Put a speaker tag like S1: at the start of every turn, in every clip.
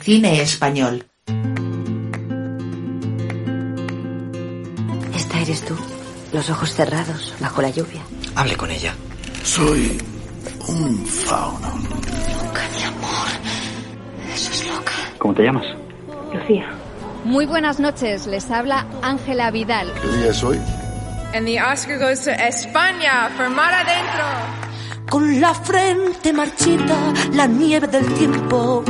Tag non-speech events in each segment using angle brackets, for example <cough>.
S1: Cine español.
S2: Esta eres tú, los ojos cerrados, bajo la lluvia.
S3: Hable con ella.
S4: Soy un fauno.
S2: Loca, mi amor. Eso es loca.
S3: ¿Cómo te llamas?
S2: Lucía.
S5: Muy buenas noches, les habla Ángela Vidal.
S4: ¿Qué día es hoy?
S6: And the Oscar goes to España for Mar Adentro.
S7: Con la frente marchita, la nieve del tiempo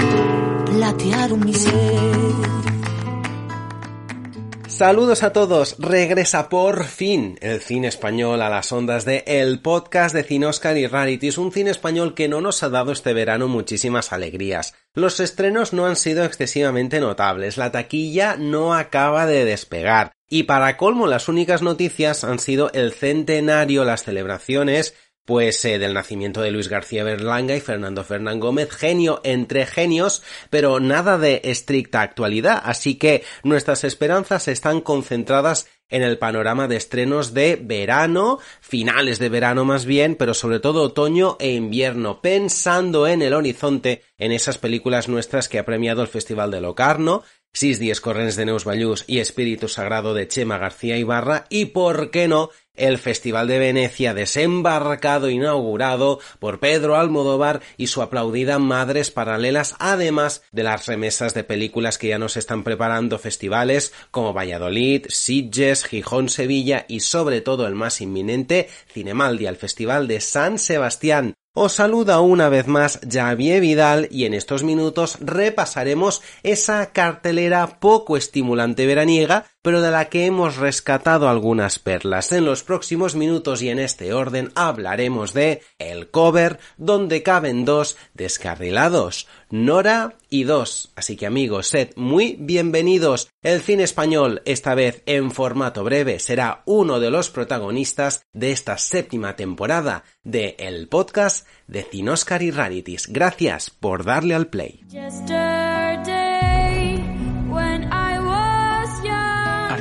S8: Saludos a todos, regresa por fin el cine español a las ondas de el podcast de Cine Oscar y Rarities, un cine español que no nos ha dado este verano muchísimas alegrías. Los estrenos no han sido excesivamente notables, la taquilla no acaba de despegar, y para colmo las únicas noticias han sido el centenario, las celebraciones, pues eh, del nacimiento de Luis García Berlanga y Fernando Fernán Gómez, genio entre genios, pero nada de estricta actualidad, así que nuestras esperanzas están concentradas en el panorama de estrenos de verano, finales de verano más bien, pero sobre todo otoño e invierno, pensando en el horizonte, en esas películas nuestras que ha premiado el Festival de Locarno, Sis Dies Correns de Neus Ballús y Espíritu Sagrado de Chema García Ibarra y, por qué no, el Festival de Venecia desembarcado inaugurado por Pedro Almodóvar y su aplaudida Madres Paralelas, además de las remesas de películas que ya nos están preparando festivales como Valladolid, Sitges, Gijón, Sevilla y sobre todo el más inminente, Cinemaldia, el Festival de San Sebastián. Os saluda una vez más Javier Vidal y en estos minutos repasaremos esa cartelera poco estimulante veraniega, pero de la que hemos rescatado algunas perlas. En los próximos minutos y en este orden hablaremos de El cover, donde caben dos descarrilados, Nora y dos. Así que amigos, sed muy bienvenidos. El cine español, esta vez en formato breve, será uno de los protagonistas de esta séptima temporada de el podcast de Cinoscar y Rarities. Gracias por darle al play.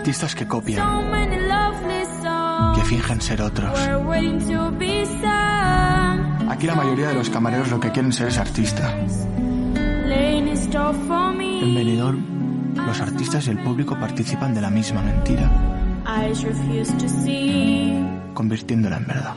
S9: Artistas que copian, que fingen ser otros. Aquí la mayoría de los camareros lo que quieren ser es artista. En Benidorm, los artistas y el público participan de la misma mentira, convirtiéndola en verdad.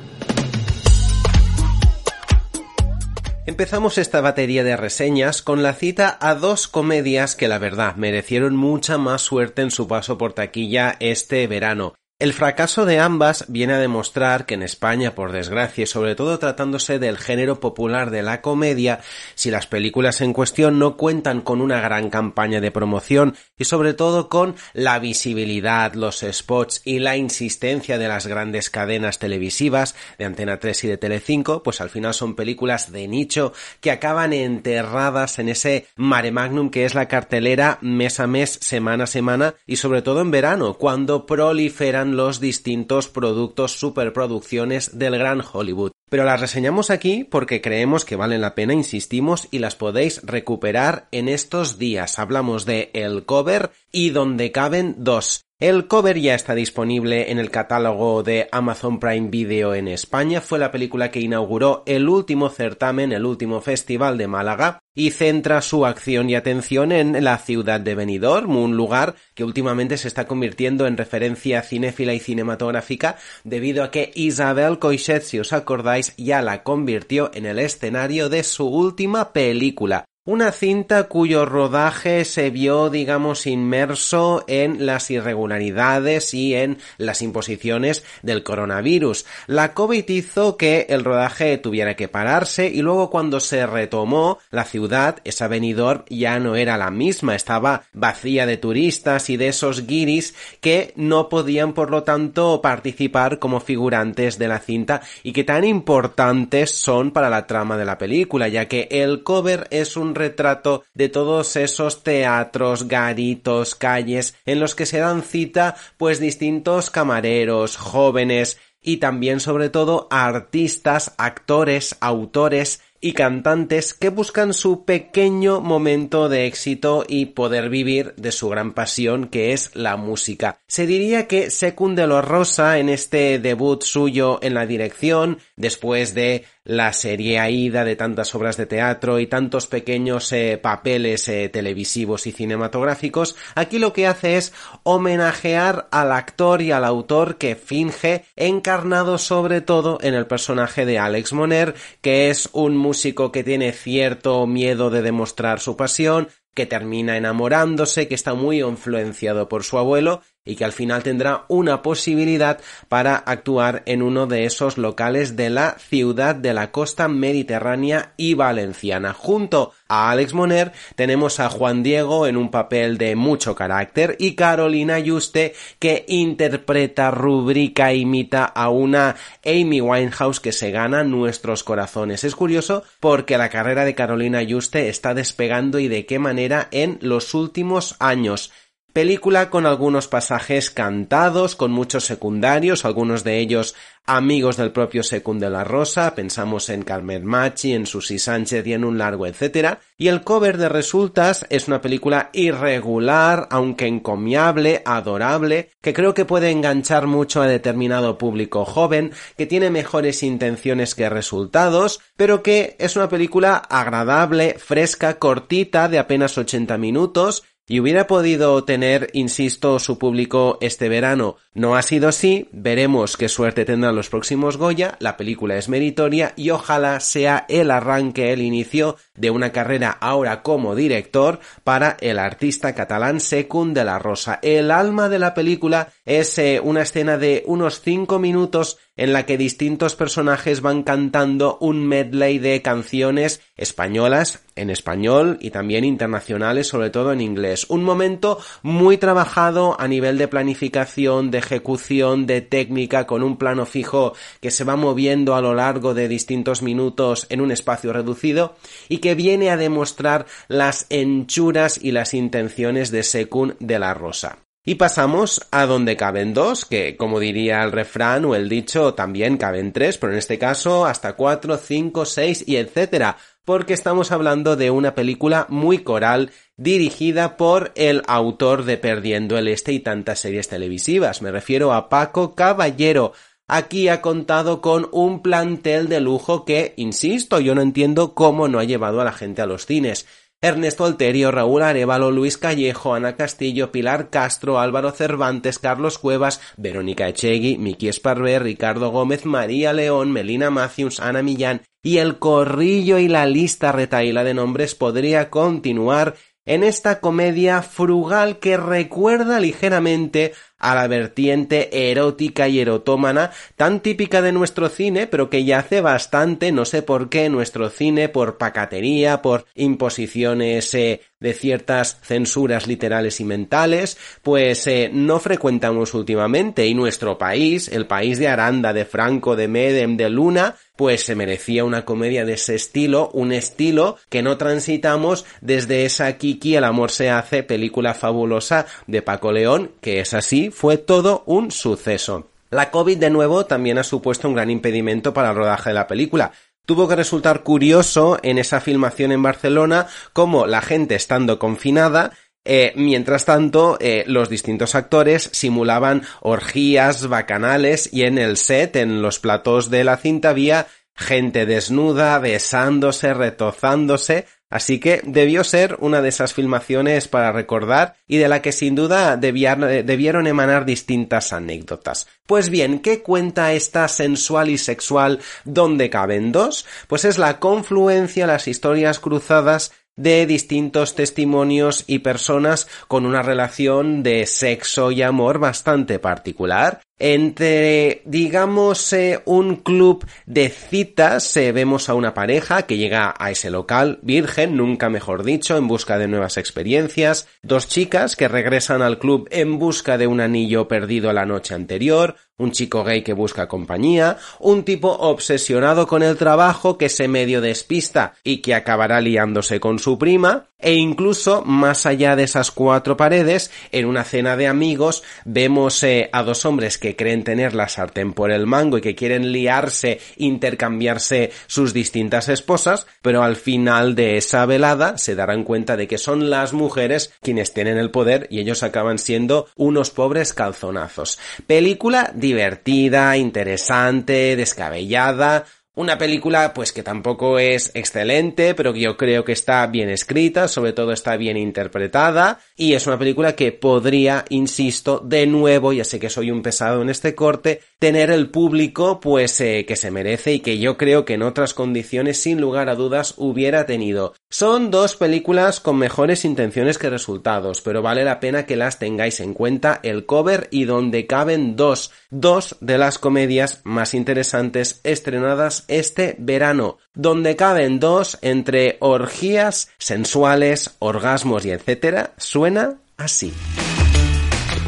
S8: Empezamos esta batería de reseñas con la cita a dos comedias que la verdad merecieron mucha más suerte en su paso por taquilla este verano. El fracaso de ambas viene a demostrar que en España, por desgracia, y sobre todo tratándose del género popular de la comedia, si las películas en cuestión no cuentan con una gran campaña de promoción y sobre todo con la visibilidad, los spots y la insistencia de las grandes cadenas televisivas de Antena 3 y de Telecinco, pues al final son películas de nicho que acaban enterradas en ese mare magnum que es la cartelera mes a mes, semana a semana y sobre todo en verano, cuando proliferan los distintos productos superproducciones del gran Hollywood. Pero las reseñamos aquí porque creemos que valen la pena, insistimos, y las podéis recuperar en estos días. Hablamos de El Cover y donde caben dos. El cover ya está disponible en el catálogo de Amazon Prime Video en España. Fue la película que inauguró el último certamen, el último festival de Málaga y centra su acción y atención en la ciudad de Benidorm, un lugar que últimamente se está convirtiendo en referencia cinéfila y cinematográfica debido a que Isabel Coixet, si os acordáis, ya la convirtió en el escenario de su última película. Una cinta cuyo rodaje se vio, digamos, inmerso en las irregularidades y en las imposiciones del coronavirus. La COVID hizo que el rodaje tuviera que pararse y luego cuando se retomó la ciudad, esa Benidorm ya no era la misma, estaba vacía de turistas y de esos guiris que no podían por lo tanto participar como figurantes de la cinta y que tan importantes son para la trama de la película, ya que el cover es un retrato de todos esos teatros, garitos, calles en los que se dan cita pues distintos camareros, jóvenes y también sobre todo artistas, actores, autores y cantantes que buscan su pequeño momento de éxito y poder vivir de su gran pasión que es la música. Se diría que Secundelo Rosa en este debut suyo en la dirección, después de la serie Aida de tantas obras de teatro y tantos pequeños eh, papeles eh, televisivos y cinematográficos, aquí lo que hace es homenajear al actor y al autor que finge, encarnado sobre todo en el personaje de Alex Moner, que es un músico que tiene cierto miedo de demostrar su pasión, que termina enamorándose, que está muy influenciado por su abuelo y que al final tendrá una posibilidad para actuar en uno de esos locales de la ciudad de la costa mediterránea y valenciana. Junto a Alex Moner tenemos a Juan Diego en un papel de mucho carácter y Carolina Yuste que interpreta, rubrica imita a una Amy Winehouse que se gana nuestros corazones. Es curioso porque la carrera de Carolina Yuste está despegando y de qué manera en los últimos años. Película con algunos pasajes cantados, con muchos secundarios, algunos de ellos amigos del propio Secund de la Rosa, pensamos en Carmen Machi, en Susi Sánchez y en un largo etcétera, y el cover de Resultas es una película irregular, aunque encomiable, adorable, que creo que puede enganchar mucho a determinado público joven, que tiene mejores intenciones que resultados, pero que es una película agradable, fresca, cortita, de apenas 80 minutos, y hubiera podido tener, insisto, su público este verano. No ha sido así, veremos qué suerte tendrán los próximos Goya, la película es meritoria y ojalá sea el arranque, el inicio de una carrera ahora como director para el artista catalán Secund de la Rosa. El alma de la película es eh, una escena de unos cinco minutos en la que distintos personajes van cantando un medley de canciones españolas en español y también internacionales, sobre todo en inglés. Un momento muy trabajado a nivel de planificación, de ejecución, de técnica, con un plano fijo que se va moviendo a lo largo de distintos minutos en un espacio reducido y que viene a demostrar las henchuras y las intenciones de Secund de la Rosa. Y pasamos a donde caben dos, que como diría el refrán o el dicho, también caben tres, pero en este caso hasta cuatro, cinco, seis y etcétera, porque estamos hablando de una película muy coral dirigida por el autor de Perdiendo el Este y tantas series televisivas. Me refiero a Paco Caballero. Aquí ha contado con un plantel de lujo que, insisto, yo no entiendo cómo no ha llevado a la gente a los cines. Ernesto Alterio, Raúl Arevalo, Luis Callejo, Ana Castillo, Pilar Castro, Álvaro Cervantes, Carlos Cuevas, Verónica Echegui, Miki Esparver, Ricardo Gómez, María León, Melina Matthews, Ana Millán y el corrillo y la lista retaíla de nombres podría continuar en esta comedia frugal que recuerda ligeramente a la vertiente erótica y erotómana tan típica de nuestro cine, pero que ya hace bastante, no sé por qué, nuestro cine, por pacatería, por imposiciones eh, de ciertas censuras literales y mentales, pues eh, no frecuentamos últimamente. Y nuestro país, el país de Aranda, de Franco, de Medem, de Luna, pues se merecía una comedia de ese estilo, un estilo que no transitamos desde esa Kiki El amor se hace, película fabulosa de Paco León, que es así, fue todo un suceso. La COVID de nuevo también ha supuesto un gran impedimento para el rodaje de la película, tuvo que resultar curioso en esa filmación en Barcelona como la gente estando confinada eh, mientras tanto, eh, los distintos actores simulaban orgías bacanales y en el set, en los platos de la cinta, había gente desnuda, besándose, retozándose, así que debió ser una de esas filmaciones para recordar y de la que sin duda debieron emanar distintas anécdotas. Pues bien, ¿qué cuenta esta sensual y sexual donde caben dos? Pues es la confluencia, las historias cruzadas de distintos testimonios y personas con una relación de sexo y amor bastante particular. Entre, digamos, eh, un club de citas, eh, vemos a una pareja que llega a ese local, virgen, nunca mejor dicho, en busca de nuevas experiencias, dos chicas que regresan al club en busca de un anillo perdido la noche anterior, un chico gay que busca compañía, un tipo obsesionado con el trabajo que se medio despista y que acabará liándose con su prima, e incluso más allá de esas cuatro paredes, en una cena de amigos, vemos eh, a dos hombres que creen tener la sartén por el mango y que quieren liarse, intercambiarse sus distintas esposas, pero al final de esa velada se darán cuenta de que son las mujeres quienes tienen el poder y ellos acaban siendo unos pobres calzonazos. Película divertida, interesante, descabellada, Una película pues que tampoco es excelente, pero que yo creo que está bien escrita, sobre todo está bien interpretada y es una película que podría, insisto, de nuevo, ya sé que soy un pesado en este corte, tener el público pues eh, que se merece y que yo creo que en otras condiciones sin lugar a dudas hubiera tenido. Son dos películas con mejores intenciones que resultados, pero vale la pena que las tengáis en cuenta el cover y donde caben dos, dos de las comedias más interesantes estrenadas este verano, donde caben dos entre orgías sensuales, orgasmos y etcétera, suena así.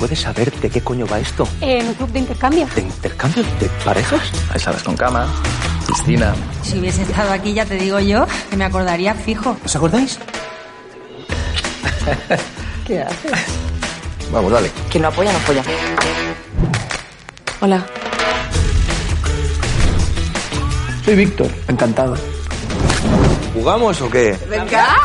S1: ¿Puedes saber de qué coño va esto?
S3: En un club de intercambio.
S1: ¿De intercambio? ¿De parejas?
S10: Hay salas con cama, piscina.
S11: Si hubiese estado aquí, ya te digo yo, que me acordaría fijo.
S1: ¿Os acordáis? <laughs>
S3: ¿Qué haces?
S10: Vamos, dale.
S3: Quien no apoya, no apoya. Hola.
S9: Soy Víctor, encantado.
S1: ¿Jugamos o qué?
S3: Venga.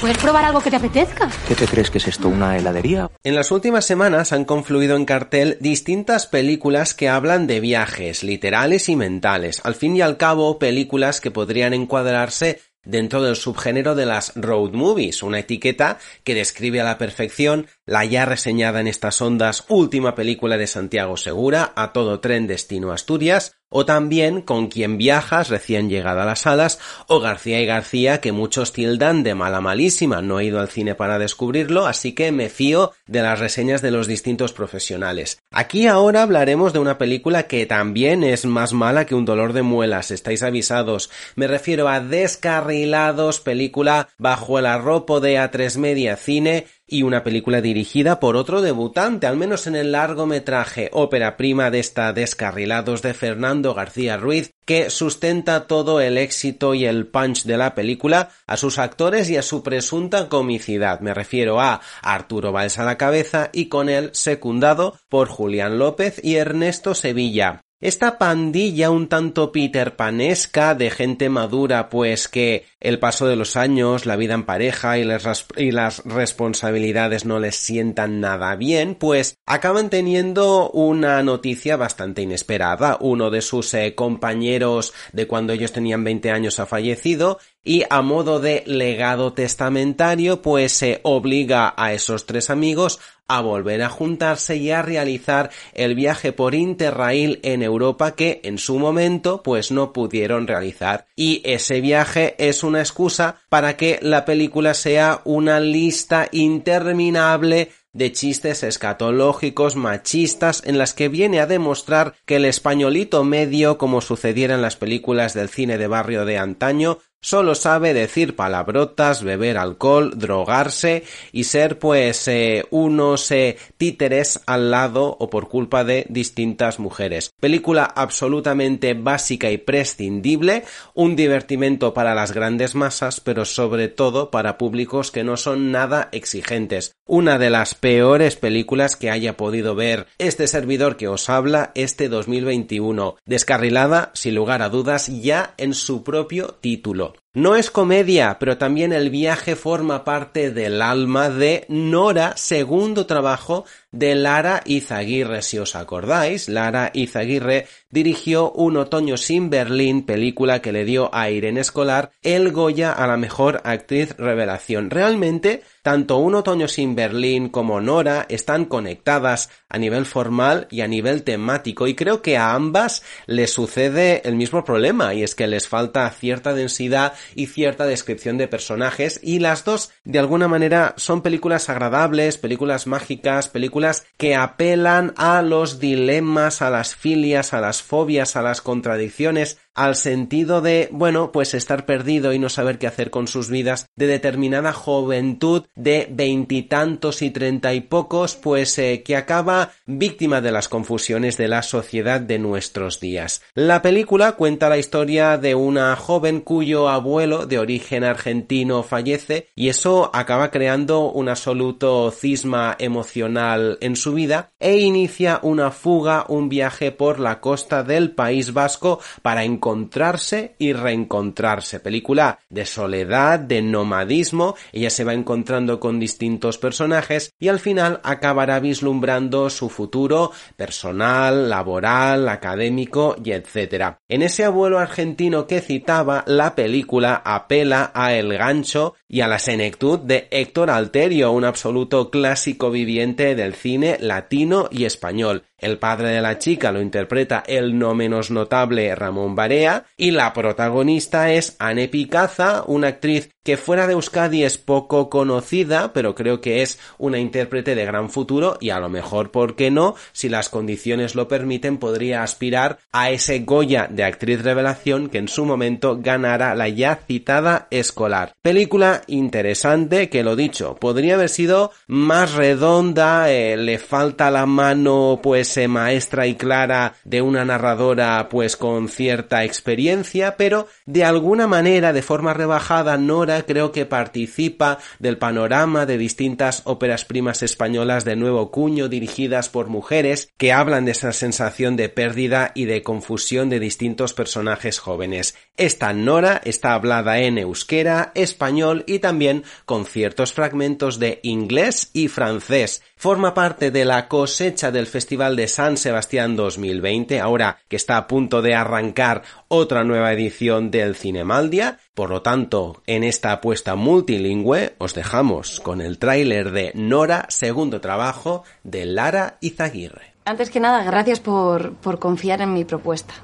S3: ¿Puedes probar algo que te apetezca?
S1: ¿Qué te crees que es esto? ¿Una heladería?
S8: En las últimas semanas han confluido en cartel distintas películas que hablan de viajes, literales y mentales. Al fin y al cabo, películas que podrían encuadrarse dentro del subgénero de las road movies, una etiqueta que describe a la perfección la ya reseñada en estas ondas última película de Santiago Segura, A todo tren destino Asturias, o también Con quien viajas recién llegada a las salas, o García y García que muchos tildan de mala malísima, no he ido al cine para descubrirlo, así que me fío de las reseñas de los distintos profesionales. Aquí ahora hablaremos de una película que también es más mala que un dolor de muelas, estáis avisados, me refiero a Descarrilados, película bajo el arropo de A3 Media Cine, y una película dirigida por otro debutante, al menos en el largometraje ópera prima de esta Descarrilados de Fernando García Ruiz, que sustenta todo el éxito y el punch de la película a sus actores y a su presunta comicidad. Me refiero a Arturo Valls a la cabeza y con él secundado por Julián López y Ernesto Sevilla. Esta pandilla un tanto Peter Panesca de gente madura, pues que el paso de los años, la vida en pareja y las, y las, responsabilidades no les sientan nada bien, pues acaban teniendo una noticia bastante inesperada. Uno de sus eh, compañeros de cuando ellos tenían 20 años ha fallecido y a modo de legado testamentario, pues se obliga a esos tres amigos a volver a juntarse y a realizar el viaje por Interrail en Europa que en su momento pues no pudieron realizar. Y ese viaje es una excusa para que la película sea una lista interminable de chistes escatológicos machistas en las que viene a demostrar que el españolito medio, como sucediera en las películas del cine de barrio de antaño, solo sabe decir palabrotas, beber alcohol, drogarse y ser pues eh, unos eh, títeres al lado o por culpa de distintas mujeres. Película absolutamente básica y prescindible, un divertimento para las grandes masas, pero sobre todo para públicos que no son nada exigentes. Una de las peores películas que haya podido ver este servidor que os habla este 2021, descarrilada, sin lugar a dudas, ya en su propio título. got. No es comedia, pero también el viaje forma parte del alma de Nora, segundo trabajo de Lara Izaguirre. Si os acordáis, Lara Izaguirre dirigió Un otoño sin Berlín, película que le dio a Irene Escolar el Goya a la mejor actriz revelación. Realmente, tanto Un otoño sin Berlín como Nora están conectadas a nivel formal y a nivel temático y creo que a ambas les sucede el mismo problema y es que les falta cierta densidad y cierta descripción de personajes y las dos de alguna manera son películas agradables, películas mágicas, películas que apelan a los dilemas, a las filias, a las fobias, a las contradicciones, al sentido de, bueno, pues estar perdido y no saber qué hacer con sus vidas, de determinada juventud de veintitantos y treinta y pocos, pues eh, que acaba víctima de las confusiones de la sociedad de nuestros días. La película cuenta la historia de una joven cuyo abuelo de origen argentino fallece y eso acaba creando un absoluto cisma emocional en su vida e inicia una fuga, un viaje por la costa del País Vasco para encontrar encontrarse y reencontrarse. Película de soledad, de nomadismo, ella se va encontrando con distintos personajes y al final acabará vislumbrando su futuro personal, laboral, académico y etcétera. En ese abuelo argentino que citaba, la película apela a el gancho y a la senectud de Héctor Alterio, un absoluto clásico viviente del cine latino y español. El padre de la chica lo interpreta el no menos notable Ramón Barea y la protagonista es Anne Picaza, una actriz que fuera de Euskadi es poco conocida, pero creo que es una intérprete de gran futuro y a lo mejor, ¿por qué no? Si las condiciones lo permiten, podría aspirar a ese Goya de actriz revelación que en su momento ganara la ya citada escolar. Película interesante que lo dicho, podría haber sido más redonda, eh, le falta la mano pues eh, maestra y clara de una narradora pues con cierta experiencia, pero de alguna manera, de forma rebajada, Nora creo que participa del panorama de distintas óperas primas españolas de nuevo cuño dirigidas por mujeres que hablan de esa sensación de pérdida y de confusión de distintos personajes jóvenes. Esta Nora está hablada en euskera, español y también con ciertos fragmentos de inglés y francés. Forma parte de la cosecha del Festival de San Sebastián 2020, ahora que está a punto de arrancar otra nueva edición del Cinemaldia. Por lo tanto, en esta apuesta multilingüe os dejamos con el tráiler de Nora, segundo trabajo de Lara Izaguirre.
S11: Antes que nada, gracias por, por confiar en mi propuesta.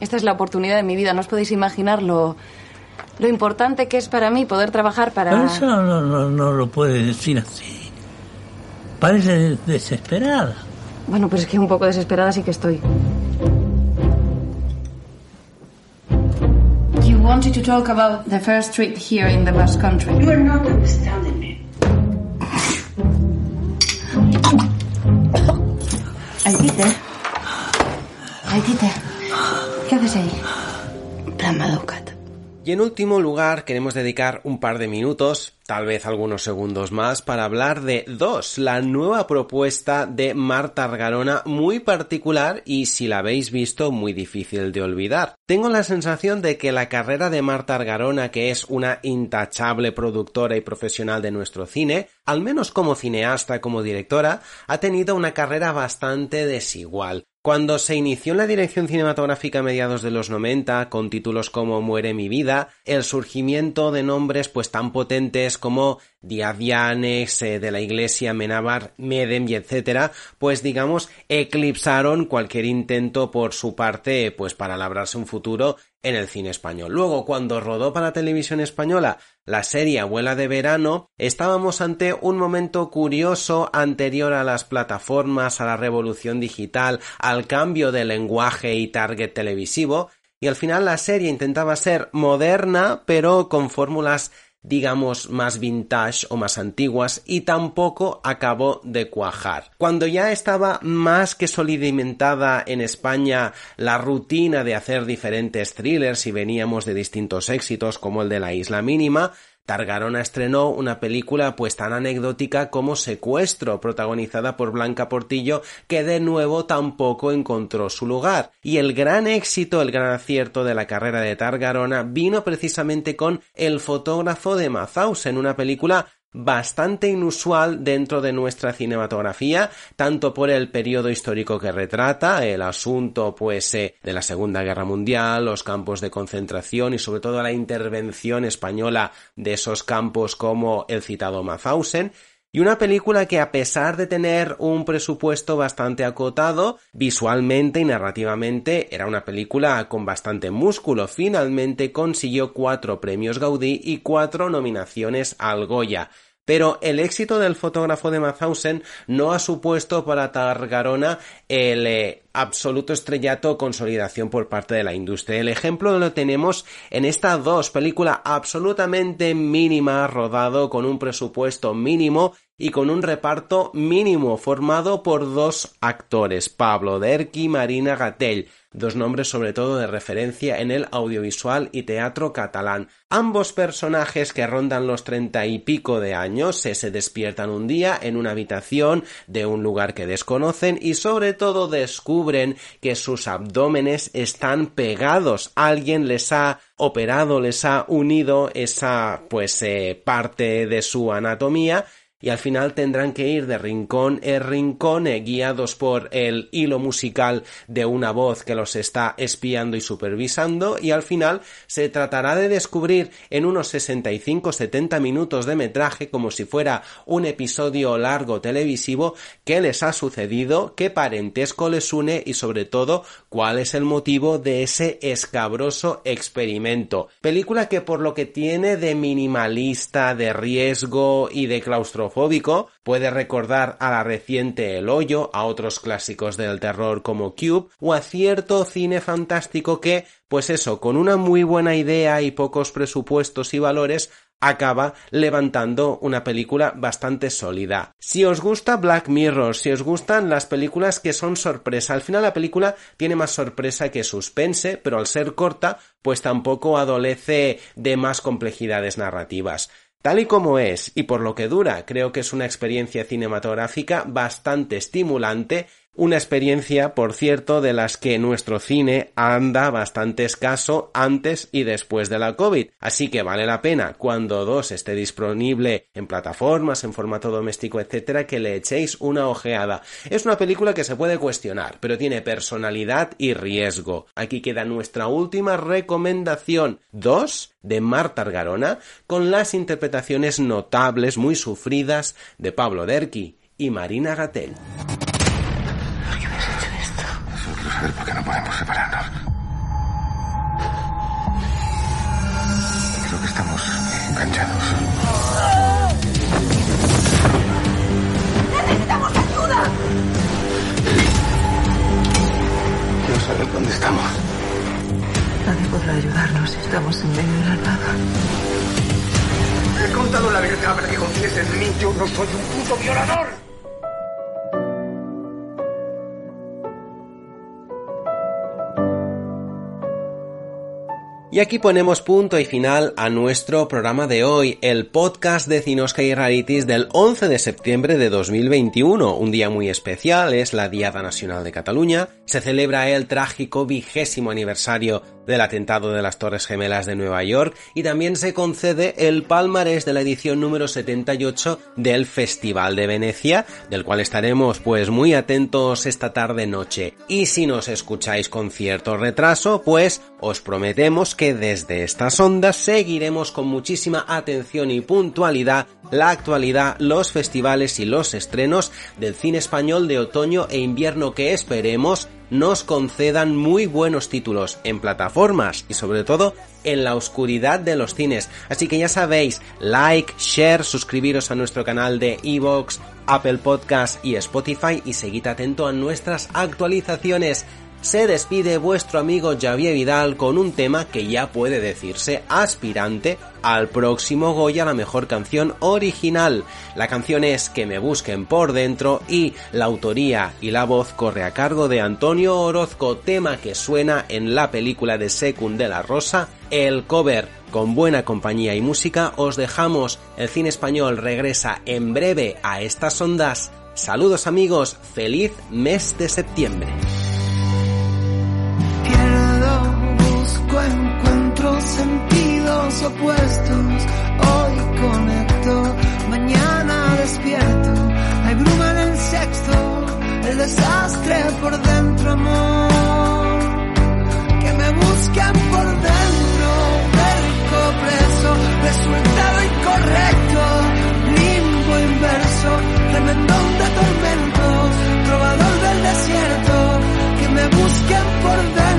S11: Esta es la oportunidad de mi vida. No os podéis imaginar lo, lo importante que es para mí poder trabajar para...
S12: Pero eso no, no, no lo puedes decir así. Parece desesperada.
S11: Bueno, pues es que un poco desesperada sí que estoy. You wanted to talk about the first trip here in the Basque Country.
S2: You are not understanding me.
S11: Aitite. Aitite. ¿Qué haces ahí? Plan Maducat.
S8: Y en último lugar queremos dedicar un par de minutos, tal vez algunos segundos más, para hablar de Dos, la nueva propuesta de Marta Argarona muy particular y si la habéis visto muy difícil de olvidar. Tengo la sensación de que la carrera de Marta Argarona, que es una intachable productora y profesional de nuestro cine, al menos como cineasta, como directora, ha tenido una carrera bastante desigual. Cuando se inició en la dirección cinematográfica a mediados de los 90, con títulos como Muere mi vida, el surgimiento de nombres pues tan potentes como Diadianes, eh, de la Iglesia, Menabar, Medem y etcétera, pues digamos eclipsaron cualquier intento por su parte pues para labrarse un futuro en el cine español. Luego, cuando rodó para televisión española la serie Abuela de Verano, estábamos ante un momento curioso anterior a las plataformas, a la revolución digital, al cambio de lenguaje y target televisivo, y al final la serie intentaba ser moderna, pero con fórmulas digamos más vintage o más antiguas y tampoco acabó de cuajar. Cuando ya estaba más que solidimentada en España la rutina de hacer diferentes thrillers y veníamos de distintos éxitos como el de la isla mínima, Targarona estrenó una película pues tan anecdótica como Secuestro, protagonizada por Blanca Portillo, que de nuevo tampoco encontró su lugar. Y el gran éxito, el gran acierto de la carrera de Targarona vino precisamente con El fotógrafo de en una película bastante inusual dentro de nuestra cinematografía, tanto por el periodo histórico que retrata, el asunto pues eh, de la Segunda Guerra Mundial, los campos de concentración y sobre todo la intervención española de esos campos como el citado Mauthausen, y una película que a pesar de tener un presupuesto bastante acotado, visualmente y narrativamente era una película con bastante músculo. Finalmente consiguió cuatro premios Gaudí y cuatro nominaciones al Goya. Pero el éxito del fotógrafo de Mauthausen no ha supuesto para Targarona el eh, absoluto estrellato o consolidación por parte de la industria. El ejemplo lo tenemos en esta dos película absolutamente mínima, rodado con un presupuesto mínimo y con un reparto mínimo formado por dos actores, Pablo Derqui y Marina Gatell. Dos nombres sobre todo de referencia en el audiovisual y teatro catalán. Ambos personajes que rondan los treinta y pico de años se, se despiertan un día en una habitación de un lugar que desconocen y sobre todo descubren que sus abdómenes están pegados. Alguien les ha operado, les ha unido esa pues eh, parte de su anatomía y al final tendrán que ir de rincón en rincón eh, guiados por el hilo musical de una voz que los está espiando y supervisando y al final se tratará de descubrir en unos 65-70 minutos de metraje como si fuera un episodio largo televisivo qué les ha sucedido, qué parentesco les une y sobre todo cuál es el motivo de ese escabroso experimento. Película que por lo que tiene de minimalista, de riesgo y de claustrofobia puede recordar a la reciente El Hoyo, a otros clásicos del terror como Cube, o a cierto cine fantástico que, pues eso, con una muy buena idea y pocos presupuestos y valores, acaba levantando una película bastante sólida. Si os gusta Black Mirror, si os gustan las películas que son sorpresa, al final la película tiene más sorpresa que suspense, pero al ser corta, pues tampoco adolece de más complejidades narrativas. Tal y como es y por lo que dura, creo que es una experiencia cinematográfica bastante estimulante una experiencia, por cierto, de las que nuestro cine anda bastante escaso antes y después de la COVID. Así que vale la pena, cuando dos esté disponible en plataformas, en formato doméstico, etcétera, que le echéis una ojeada. Es una película que se puede cuestionar, pero tiene personalidad y riesgo. Aquí queda nuestra última recomendación. Dos de Marta Argarona, con las interpretaciones notables, muy sufridas, de Pablo Derqui y Marina Gatel.
S13: ¿Por qué no podemos separarnos. Creo que estamos enganchados.
S2: ¡Necesitamos ayuda!
S13: Quiero saber dónde estamos.
S14: Nadie podrá ayudarnos. Estamos en medio de la nada.
S13: He contado la verdad para que confíes en mí. Yo no soy un puto violador.
S8: Y aquí ponemos punto y final a nuestro programa de hoy, el podcast de Cinosca y Rarities del 11 de septiembre de 2021. Un día muy especial, es la Diada Nacional de Cataluña. Se celebra el trágico vigésimo aniversario del atentado de las Torres Gemelas de Nueva York y también se concede el palmarés de la edición número 78 del Festival de Venecia, del cual estaremos pues muy atentos esta tarde noche. Y si nos escucháis con cierto retraso, pues os prometemos que desde estas ondas seguiremos con muchísima atención y puntualidad la actualidad, los festivales y los estrenos del cine español de otoño e invierno que esperemos nos concedan muy buenos títulos en plataformas y sobre todo en la oscuridad de los cines. Así que ya sabéis, like, share, suscribiros a nuestro canal de Evox, Apple Podcast y Spotify y seguid atento a nuestras actualizaciones se despide vuestro amigo Javier Vidal con un tema que ya puede decirse aspirante al próximo Goya la mejor canción original. La canción es Que me busquen por dentro y la autoría y la voz corre a cargo de Antonio Orozco, tema que suena en la película de Secund de la Rosa, el cover. Con buena compañía y música os dejamos. El cine español regresa en breve a estas ondas. Saludos amigos, feliz mes de septiembre.
S15: opuestos. Hoy conecto, mañana despierto. Hay bruma en el sexto, el desastre por dentro, amor. Que me buscan por dentro, perco preso, resultado incorrecto, limbo inverso, remendón de tormentos, trovador del desierto. Que me busquen por dentro.